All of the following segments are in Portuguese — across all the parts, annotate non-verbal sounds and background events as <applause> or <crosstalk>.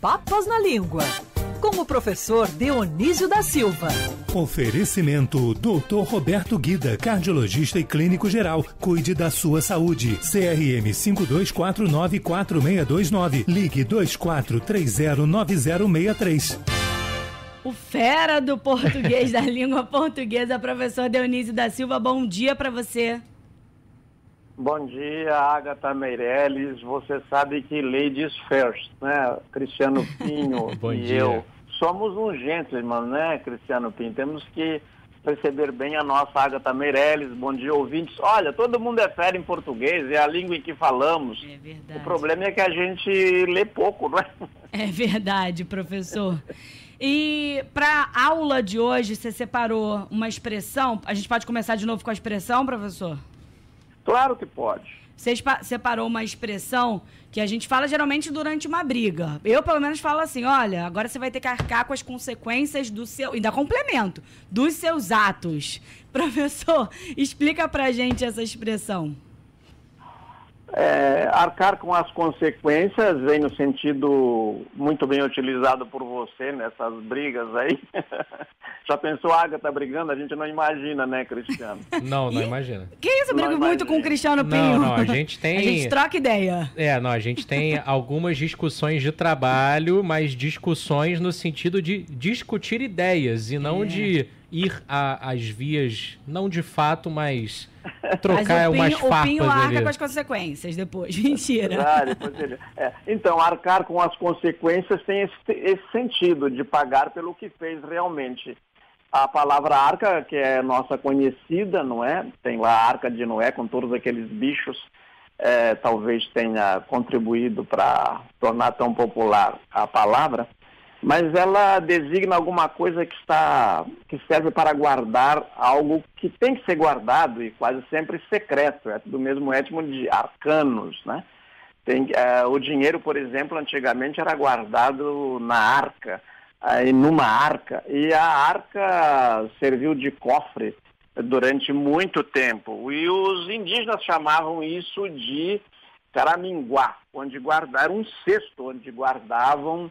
Papas na Língua, com o professor Dionísio da Silva. Oferecimento Dr. Roberto Guida, cardiologista e clínico geral. Cuide da sua saúde. CRM 52494629. Ligue 24309063. O fera do português, da <laughs> língua portuguesa, professor Dionísio da Silva. Bom dia para você. Bom dia, Agatha Meirelles. Você sabe que ladies first, né? Cristiano <laughs> Pinho e dia. eu somos um gentleman, né, Cristiano Pinho? Temos que receber bem a nossa Agatha Meirelles. Bom dia, ouvintes. Olha, todo mundo é fera em português, é a língua em que falamos. É verdade. O problema é que a gente lê pouco, não é? <laughs> É verdade, professor. E para a aula de hoje, você separou uma expressão. A gente pode começar de novo com a expressão, professor? Claro que pode. Você separou uma expressão que a gente fala geralmente durante uma briga. Eu, pelo menos, falo assim: olha, agora você vai ter que arcar com as consequências do seu. Ainda complemento, dos seus atos. <laughs> Professor, explica pra gente essa expressão. É, arcar com as consequências vem no sentido muito bem utilizado por você nessas brigas aí. <laughs> Já pensou a Agatha brigando? A gente não imagina, né, Cristiano? <laughs> Não, não imagina. Que isso? Eu brigo muito com o Cristiano Pinho. Não, não, a <laughs> gente tem... A gente troca ideia. É, não, a gente tem algumas discussões de trabalho, mas discussões no sentido de discutir ideias e não é. de ir às vias, não de fato, mas <laughs> trocar mas umas farpas O Pinho arca ali. com as consequências depois. <laughs> Mentira. Claro, é. Então, arcar com as consequências tem esse, esse, sentido de pagar pelo que fez realmente. A palavra arca, que é nossa conhecida, não é? Tem lá a arca de Noé com todos aqueles bichos. É, talvez tenha contribuído para tornar tão popular a palavra mas ela designa alguma coisa que está que serve para guardar algo que tem que ser guardado e quase sempre secreto, é do mesmo étimo de arcanos, né? Tem, é, o dinheiro, por exemplo, antigamente era guardado na arca, aí numa arca, e a arca serviu de cofre durante muito tempo. E os indígenas chamavam isso de caraminguá, onde guardaram um cesto, onde guardavam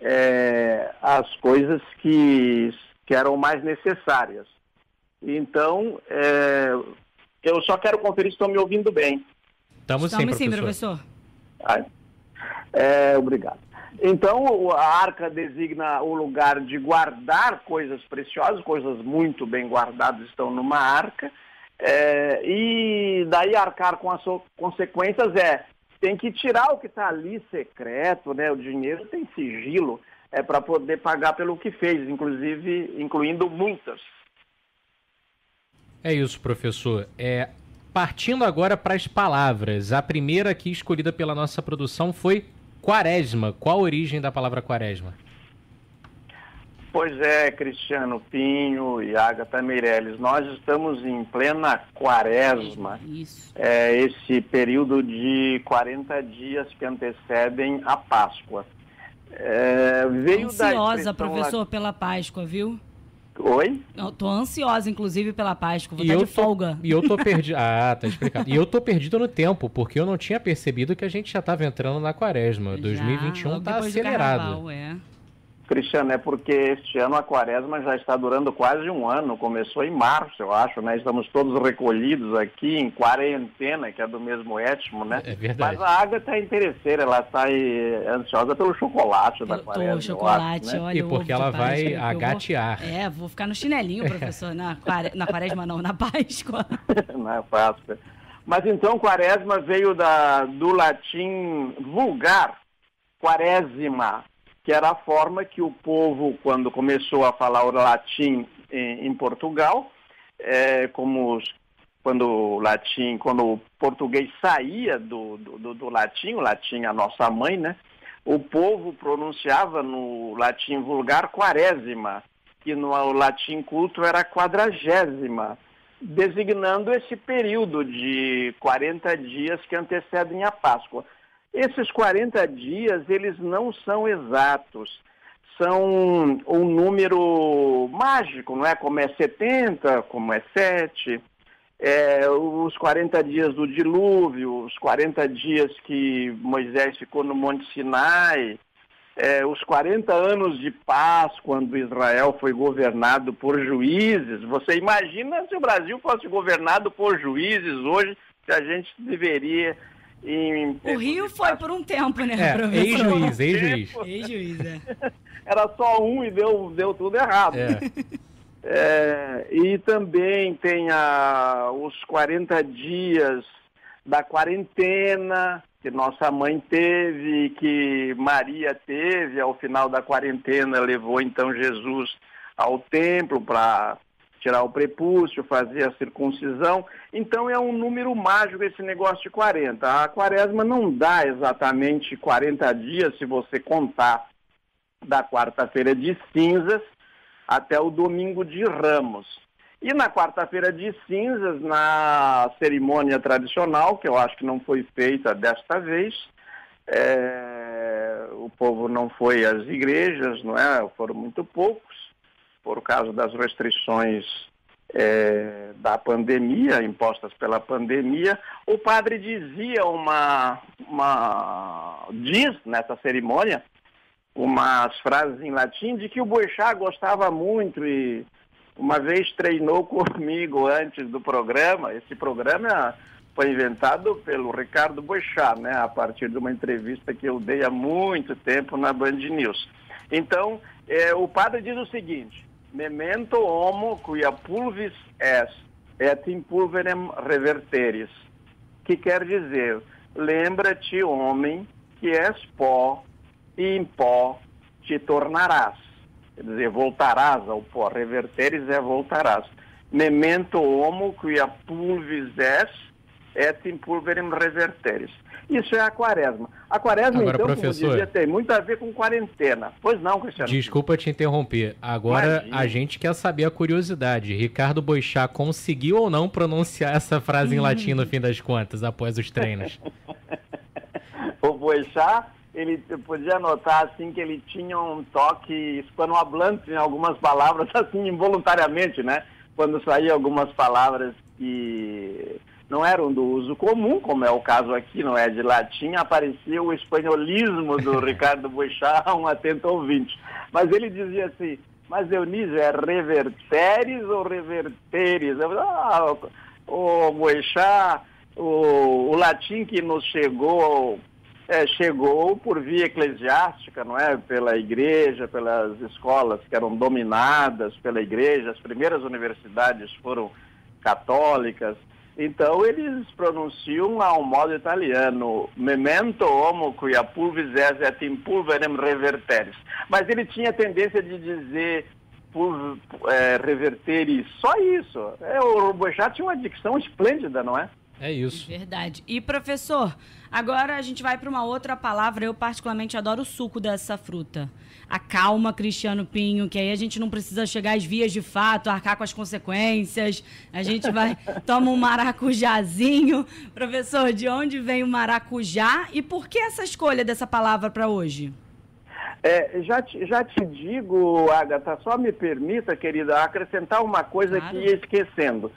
é, as coisas que, que eram mais necessárias. Então, é, eu só quero conferir se estão me ouvindo bem. Estamos sim, professor. sim, professor. É, obrigado. Então, a arca designa o lugar de guardar coisas preciosas, coisas muito bem guardadas estão numa arca, é, e daí arcar com as consequências é tem que tirar o que está ali secreto, né? O dinheiro tem sigilo é para poder pagar pelo que fez, inclusive incluindo multas. É isso, professor. É, partindo agora para as palavras, a primeira aqui escolhida pela nossa produção foi quaresma. Qual a origem da palavra quaresma? Pois é, Cristiano Pinho e Agatha Meirelles, nós estamos em plena quaresma, Isso. É, esse período de 40 dias que antecedem a Páscoa. É, veio ansiosa, professor, lá... pela Páscoa, viu? Oi? Eu tô ansiosa, inclusive, pela Páscoa. Vou e estar de tô, folga. E eu tô <laughs> perdido. ah, tá explicado. E eu tô perdido no tempo, porque eu não tinha percebido que a gente já tava entrando na quaresma. Já, 2021 tá acelerado. Carnaval, é. Cristiano, é porque este ano a quaresma já está durando quase um ano, começou em março, eu acho, né? Estamos todos recolhidos aqui em quarentena, que é do mesmo étimo, né? É verdade. Mas a Água está interesseira, ela está ansiosa pelo chocolate da quaresma. Tô, chocolate, acho, né? olha. E porque ela vai agatear. Vou, é, vou ficar no chinelinho, professor, na, quare, na quaresma não, na Páscoa. não é fácil. Mas então quaresma veio da, do latim vulgar, quaresima, que era a forma que o povo, quando começou a falar o latim em, em Portugal, é, como os, quando o latim, quando o português saía do, do, do latim, o latim é a nossa mãe, né? O povo pronunciava no latim vulgar quarésima, que no latim culto era quadragésima, designando esse período de 40 dias que antecedem a Páscoa. Esses 40 dias, eles não são exatos. São um número mágico, não é? Como é 70, como é 7. É, os 40 dias do dilúvio, os 40 dias que Moisés ficou no Monte Sinai, é, os 40 anos de paz, quando Israel foi governado por juízes. Você imagina se o Brasil fosse governado por juízes hoje, que a gente deveria. Em... O Rio foi por um tempo, né, é, Ex-juiz, ex-juiz. Ex-juiz, é. Era só um e deu, deu tudo errado. É. <laughs> É, e também tem a, os 40 dias da quarentena, que nossa mãe teve, que Maria teve, ao final da quarentena levou então Jesus ao templo para tirar o prepúcio, fazer a circuncisão. Então é um número mágico esse negócio de 40. A quaresma não dá exatamente 40 dias se você contar da quarta-feira de cinzas até o domingo de ramos. E na quarta-feira de cinzas, na cerimônia tradicional, que eu acho que não foi feita desta vez, é, o povo não foi às igrejas, não é? Foram muito poucos, por causa das restrições é, da pandemia, impostas pela pandemia. O padre dizia uma, uma diz nessa cerimônia umas frases em latim de que o Boechat gostava muito e uma vez treinou comigo antes do programa. Esse programa foi inventado pelo Ricardo Boechat, né, a partir de uma entrevista que eu dei há muito tempo na Band News. Então, é, o padre diz o seguinte: Memento homo quia pulvis est, et in pulverem reverteris. Que quer dizer, lembra-te, homem, que és pó, e em pó te tornarás. Quer dizer, voltarás ao pó. Reverteres é voltarás. Memento homo quia pulvis et in pulverem reverteres. Isso é a quaresma. A quaresma, Agora, então, professor, como dizia, tem muito a ver com quarentena. Pois não, Cristiano? Desculpa te interromper. Agora, Imagina. a gente quer saber a curiosidade. Ricardo Boixá conseguiu ou não pronunciar essa frase em latim no fim das contas, após os treinos? <laughs> o Boixá ele podia notar assim que ele tinha um toque hispanohablante em algumas palavras, <laughs> assim, involuntariamente, né? Quando saíam algumas palavras que não eram do uso comum, como é o caso aqui, não é de latim, aparecia o espanholismo do <laughs> Ricardo Boixá, um atento ouvinte. Mas ele dizia assim, mas Dionísio, é reverteres ou reverteres? Eu, ah, o Boixá, o, o latim que nos chegou é, chegou por via eclesiástica, não é? Pela igreja, pelas escolas que eram dominadas pela igreja, as primeiras universidades foram católicas. Então eles pronunciam ao modo italiano, memento homo quia pulvis es et in pulverem reverteris. Mas ele tinha tendência de dizer por é, só isso. É, o Boechat tinha uma dicção esplêndida, não é? É isso. Verdade. E professor, agora a gente vai para uma outra palavra. Eu particularmente adoro o suco dessa fruta. A calma, Cristiano Pinho, que aí a gente não precisa chegar às vias de fato, arcar com as consequências. A gente vai <laughs> toma um maracujazinho. Professor, de onde vem o maracujá e por que essa escolha dessa palavra para hoje? É, já, te, já te digo, Agatha, só me permita, querida, acrescentar uma coisa claro. que ia esquecendo.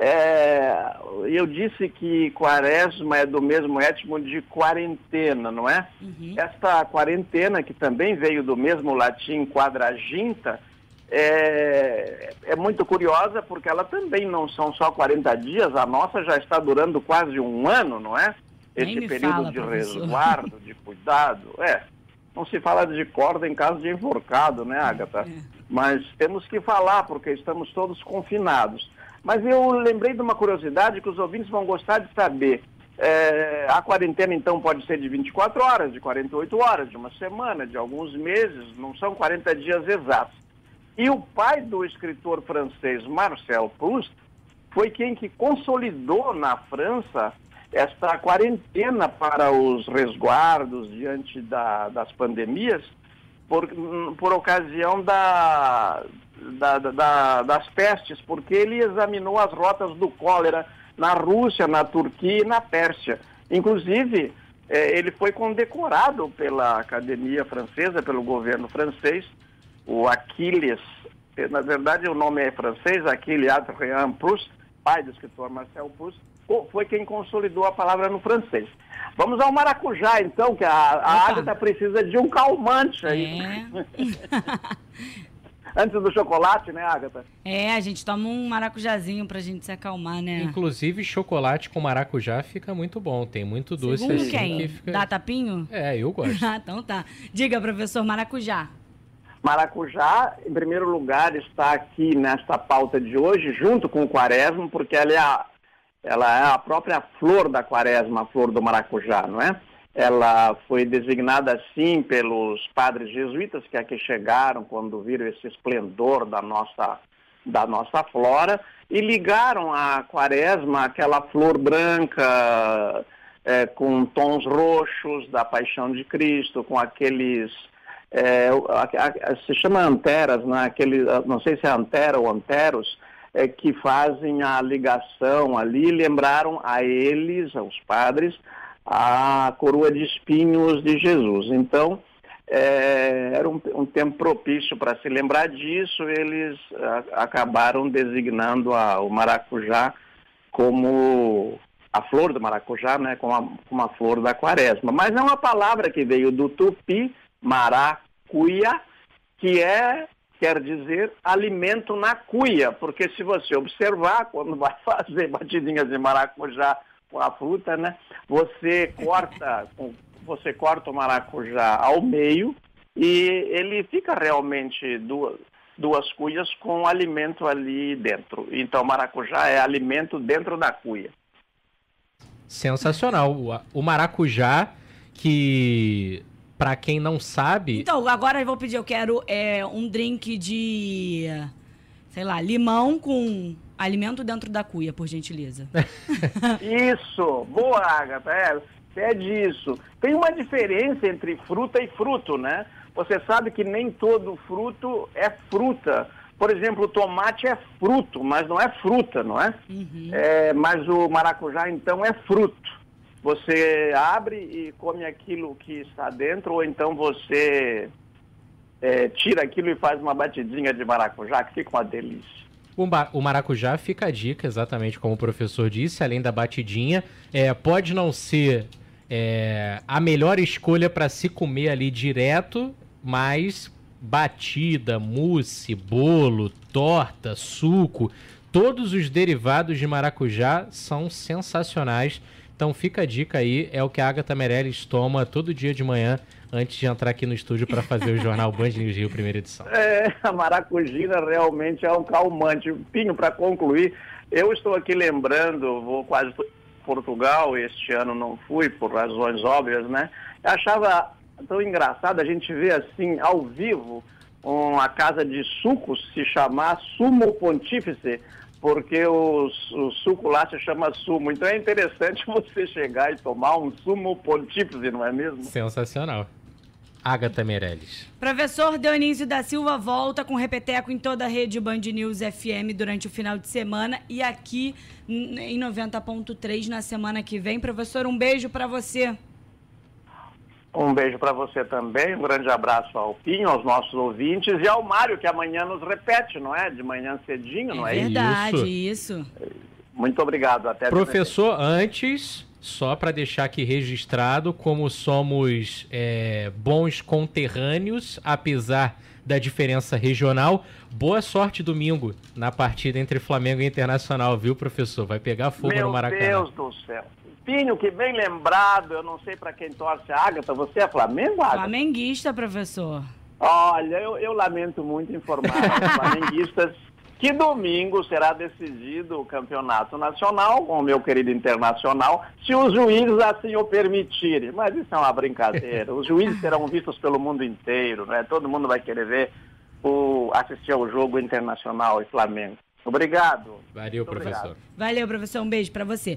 É, eu disse que quaresma é do mesmo étimo de quarentena, não é? Uhum. Esta quarentena, que também veio do mesmo latim quadraginta, é, é, muito curiosa porque ela também não são só 40 dias, a nossa já está durando quase um ano, não é? Esse período fala, de professor. resguardo, de cuidado. É, não se fala de corda em caso de enforcado, né, Agatha? É. Mas temos que falar porque estamos todos confinados. Mas eu lembrei de uma curiosidade que os ouvintes vão gostar de saber. É, a quarentena, então, pode ser de 24 horas, de 48 horas, de uma semana, de alguns meses, não são 40 dias exatos. E o pai do escritor francês Marcel Proust foi quem que consolidou na França esta quarentena para os resguardos diante da, das pandemias por, por ocasião da, da, da, das pestes, porque ele examinou as rotas do cólera na Rússia, na Turquia e na Pérsia. Inclusive, eh, ele foi condecorado pela Academia Francesa, pelo governo francês, o Aquiles, na verdade o nome é francês, Achille Adrien Proust, pai do escritor Marcel Proust, foi quem consolidou a palavra no francês. Vamos ao maracujá, então, que a, a Agatha precisa de um calmante aí. É. <laughs> <laughs> Antes do chocolate, né, Agatha? É, a gente toma um maracujazinho pra gente se acalmar, né? Inclusive, chocolate com maracujá fica muito bom. Tem muito doce Segundo assim. quem? Que fica... Dá tapinho? É, eu gosto. <laughs> ah, então tá. Diga, professor, maracujá. Maracujá, em primeiro lugar, está aqui nesta pauta de hoje, junto com o quaresma, porque ela é a, ela é a própria flor da quaresma, a flor do maracujá, não é? Ela foi designada assim pelos padres jesuítas que aqui chegaram quando viram esse esplendor da nossa, da nossa flora e ligaram a quaresma aquela flor branca é, com tons roxos da paixão de Cristo, com aqueles é, a, a, se chama anteras, né? Aquele, não sei se é antera ou anteros, é, que fazem a ligação ali, lembraram a eles, aos padres, a coroa de espinhos de Jesus. Então, é, era um, um, tempo propício para se lembrar disso, eles a, acabaram designando a, o maracujá como a flor do maracujá, né, como a, como a flor da quaresma. Mas é uma palavra que veio do tupi, maracuia, que é quer dizer alimento na cuia, porque se você observar, quando vai <laughs> fazer batidinhas de maracujá a fruta, né, você corta, <laughs> você corta o maracujá ao meio e ele fica realmente duas, duas cuias com alimento ali dentro. Então, maracujá é alimento dentro da cuia. Sensacional. O maracujá que Pra quem não sabe. Então, agora eu vou pedir, eu quero é, um drink de. sei lá, limão com alimento dentro da cuia, por gentileza. <laughs> Isso! Boa, Agatha. É, pede isso. Tem uma diferença entre fruta e fruto, né? Você sabe que nem todo fruto é fruta. Por exemplo, o tomate é fruto, mas não é fruta, não é? Uhum. é mas o maracujá, então, é fruto. Você abre e come aquilo que está dentro, ou então você é, tira aquilo e faz uma batidinha de maracujá, que fica uma delícia. O maracujá fica a dica, exatamente como o professor disse, além da batidinha. É, pode não ser é, a melhor escolha para se comer ali direto, mas batida, mousse, bolo, torta, suco, todos os derivados de maracujá são sensacionais. Então fica a dica aí, é o que a Agatha Meirelles toma todo dia de manhã antes de entrar aqui no estúdio para fazer o jornal Band News Rio, primeira edição. É, a maracujina realmente é um calmante. Pinho, para concluir, eu estou aqui lembrando, vou quase Portugal, este ano não fui, por razões óbvias, né? Eu achava tão engraçado a gente ver assim, ao vivo, uma casa de sucos se chamar Sumo Pontífice, porque o, o, suco lá se chama sumo. Então é interessante <laughs> você chegar e tomar um sumo pontífice, não é mesmo? Sensacional. Agatha Meirelles. Professor Dionísio da Silva volta com repeteco em toda a rede Band News FM durante o final de semana e aqui em 90.3 na semana que vem. Professor, um beijo para você. Um beijo para você também, um grande abraço ao Pinho, aos nossos ouvintes e ao Mário, que amanhã nos repete, não é? De manhã cedinho, não é, é verdade, isso? isso. Muito obrigado. Até Professor, antes, só para deixar aqui registrado, como somos é, bons conterrâneos, apesar da diferença regional, boa sorte domingo na partida entre Flamengo e Internacional, viu, professor? Vai pegar fogo Meu no Maracanã. Meu Deus do céu. Pinho, que bem lembrado, eu não sei para quem torce a Agatha, você é Flamengo, Agatha? Flamenguista, professor. Olha, eu, eu lamento muito informar <laughs> os flamenguistas que domingo será decidido o campeonato nacional, com o meu querido internacional, se os juízes assim o permitirem. Mas isso é uma brincadeira. Os juízes <laughs> serão vistos pelo mundo inteiro, né? Todo mundo vai querer ver o, assistir ao jogo internacional e Flamengo. Obrigado. Valeu, professor. Obrigado. Valeu, professor. Um beijo para você.